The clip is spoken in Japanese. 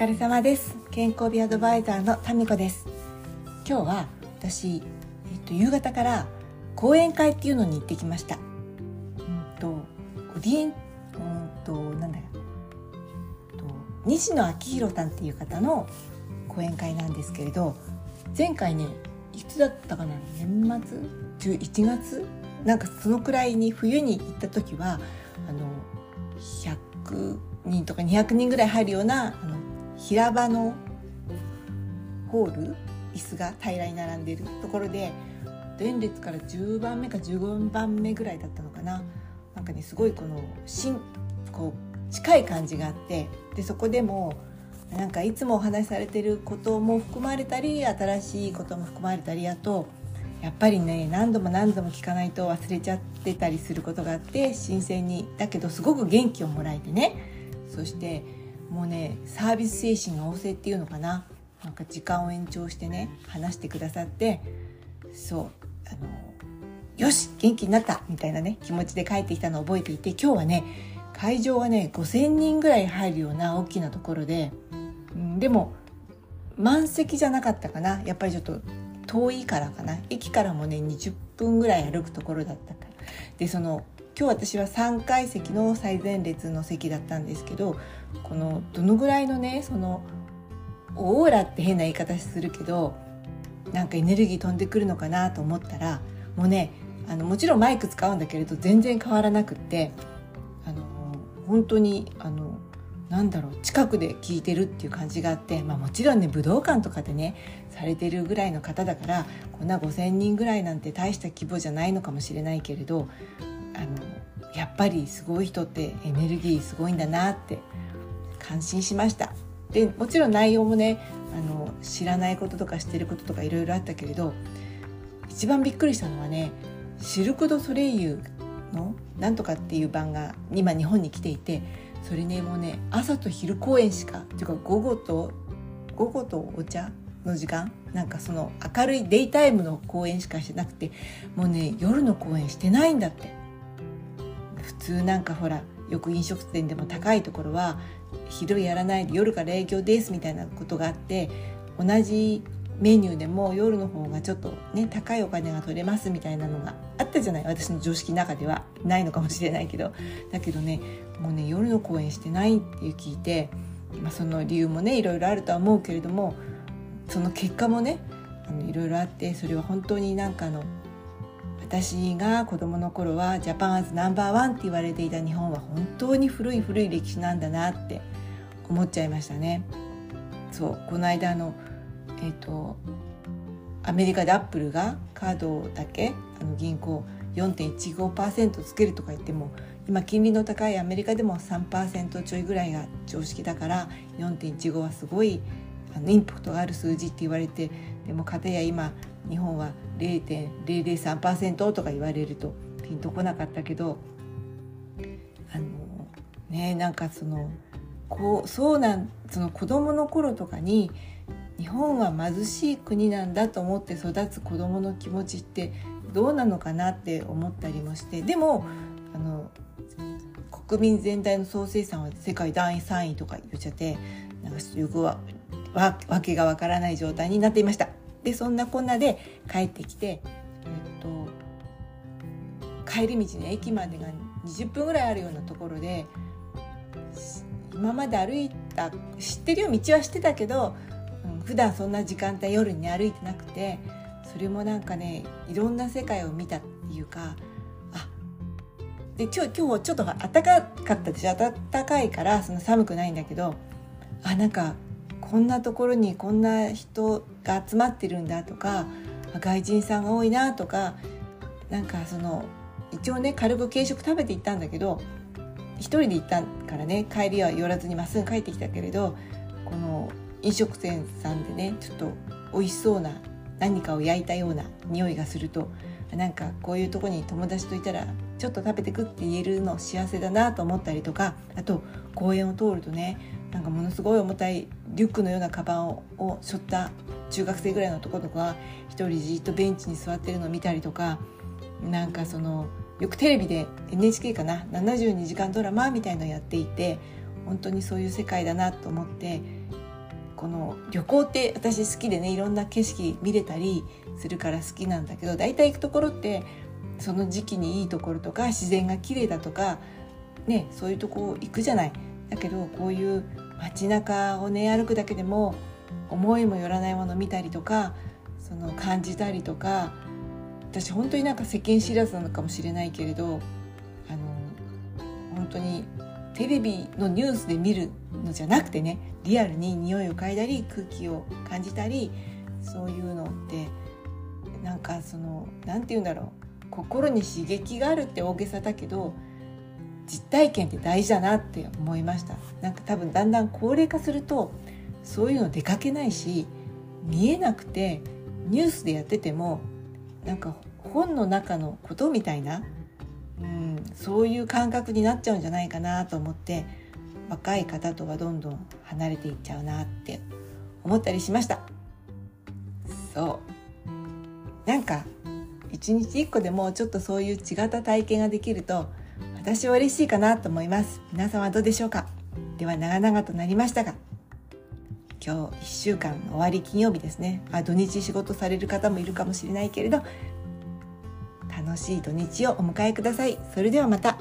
疲れ様です。健康美アドバイザーのタミコです。今日は私、えっと、夕方から講演会っていうのに行ってきました。うんとオディエンうんとなんだよ。と西野昭弘さんっていう方の講演会なんですけれど前回ねいつだったかな年末？11月？なんかそのくらいに冬に行った時はあの100人とか200人ぐらい入るようなあの平場のホール椅子が平らに並んでるところで前列から10番目か15番目ぐらいだったのかな。なんかねすごいこのしんこう近い感じがあってでそこでもなんかいつもお話しされてることも含まれたり新しいことも含まれたりあとやっぱりね何度も何度も聞かないと忘れちゃってたりすることがあって新鮮に。だけどすごく元気をもらえてね。そしてもうねサービス精神が旺盛っていうのかな。なんか時間を延長してね話してくださってそうあのよし元気になったみたいなね気持ちで帰ってきたのを覚えていて今日はね会場はね5,000人ぐらい入るような大きなところで、うん、でも満席じゃなかったかな。やっぱりちょっと遠いからかな。駅からもね20分ぐらい歩くところだったから。でその今日私は3階席の最前列の席だったんですけどこのどのぐらいのねそのオーラって変な言い方するけどなんかエネルギー飛んでくるのかなと思ったらもうねあのもちろんマイク使うんだけれど全然変わらなくってあの本当にあのなんだろう近くで聞いてるっていう感じがあって、まあ、もちろんね武道館とかでねされてるぐらいの方だからこんな5,000人ぐらいなんて大した規模じゃないのかもしれないけれどあのやっぱりすごい人ってエネルギーすごいんだなって感心しました。でもちろん内容もねあの知らないこととか知ってることとかいろいろあったけれど一番びっくりしたのはねシルク・ド・ソレイユのなんとかっていう番が今日本に来ていてそれねもうね朝と昼公演しかっていうか午後と午後とお茶の時間なんかその明るいデイタイムの公演しかしてなくてもうね夜の公演してないんだって通なんかほらよく飲食店でも高いところは昼やらないで夜から営業ですみたいなことがあって同じメニューでも夜の方がちょっとね高いお金が取れますみたいなのがあったじゃない？私の常識の中では。ないのかもしれないけど。だけどねもうね夜の公演してないっていう聞いて、まあ、その理由もねいろいろあるとは思うけれどもその結果もねあのいろいろあってそれは本当になんかの私が子供の頃はジャパンアズナンバーワンって言われていた日本は本当に古い古い歴史なんだなって思っちゃいましたね。そうこの間のえーと、アメリカでアップルがカードだけあの銀行4.15%つけるとか言っても今金利の高いアメリカでも3%ちょいぐらいが常識だから4.15はすごいあのインパクトがある数字って言われてでも片や今日本は0.003%とか言われるとピンとこなかったけどあのねなんかそのこうそうなんその子供の頃とかに日本は貧しい国なんだと思って育つ子どもの気持ちってどうなのかなって思ったりもしてでもあの国民全体の総生産は世界第3位とか言っちゃってなんかよくはわけがわからない状態になっていました。でそんなこんなで帰ってきて、えっと、帰り道の駅までが20分ぐらいあるようなところで今まで歩いた知ってるよ道は知ってたけどうん普段そんな時間帯夜に、歩いてなくてそれもなんかねいろんな世界を見たっていうかあで今日今日ちょっと暖かかったでしょ？暖かいからそんな寒くないんだけどあなんかこんなところにこんな人が集まってるんだとか外人さんが多いなとかなんかその一応ね軽く軽食食べて行ったんだけど一人で行ったからね帰りは寄らずにまっすぐ帰ってきたけれどこの飲食店さんでねちょっと美味しそうな何かを焼いたような匂いがするとなんかこういうとこに友達といたらちょっと食べてくって言えるの幸せだなと思ったりとかあと公園を通るとねなんかものすごい重たいリュックのようなカバンを背負った中学生ぐらいの男とか一人じっとベンチに座ってるのを見たりとかなんかそのよくテレビで NHK かな72時間ドラマみたいのやっていて本当にそういう世界だなと思ってこの旅行って私好きでねいろんな景色見れたりするから好きなんだけど大体行くところってその時期にいいところとか自然が綺麗だとかねそういうとこ行くじゃない。だけどこういう街中をね歩くだけでも思いもよらないもの見たりとかその感じたりとか私本当になんか世間知らずなのかもしれないけれどあの本当にテレビのニュースで見るのじゃなくてねリアルに匂いを嗅いだり空気を感じたりそういうのってなんかその何て言うんだろう心に刺激があるって大げさだけど実体験って大事だなって思いました。なんか多分だんだん高齢化するとそういうの出かけないし見えなくてニュースでやっててもなんか本の中のことみたいな、うん、そういう感覚になっちゃうんじゃないかなと思って若い方とはどんどん離れていっちゃうなって思ったりしました。そう。なんか一日一個でもちょっとそういう違った体験ができると私は嬉しいかなと思います。皆さんはどうでしょうか？では長々となりましたが今日1週間の終わり金曜日ですね。あ土日仕事される方もいるかもしれないけれど楽しい土日をお迎えください。それではまた。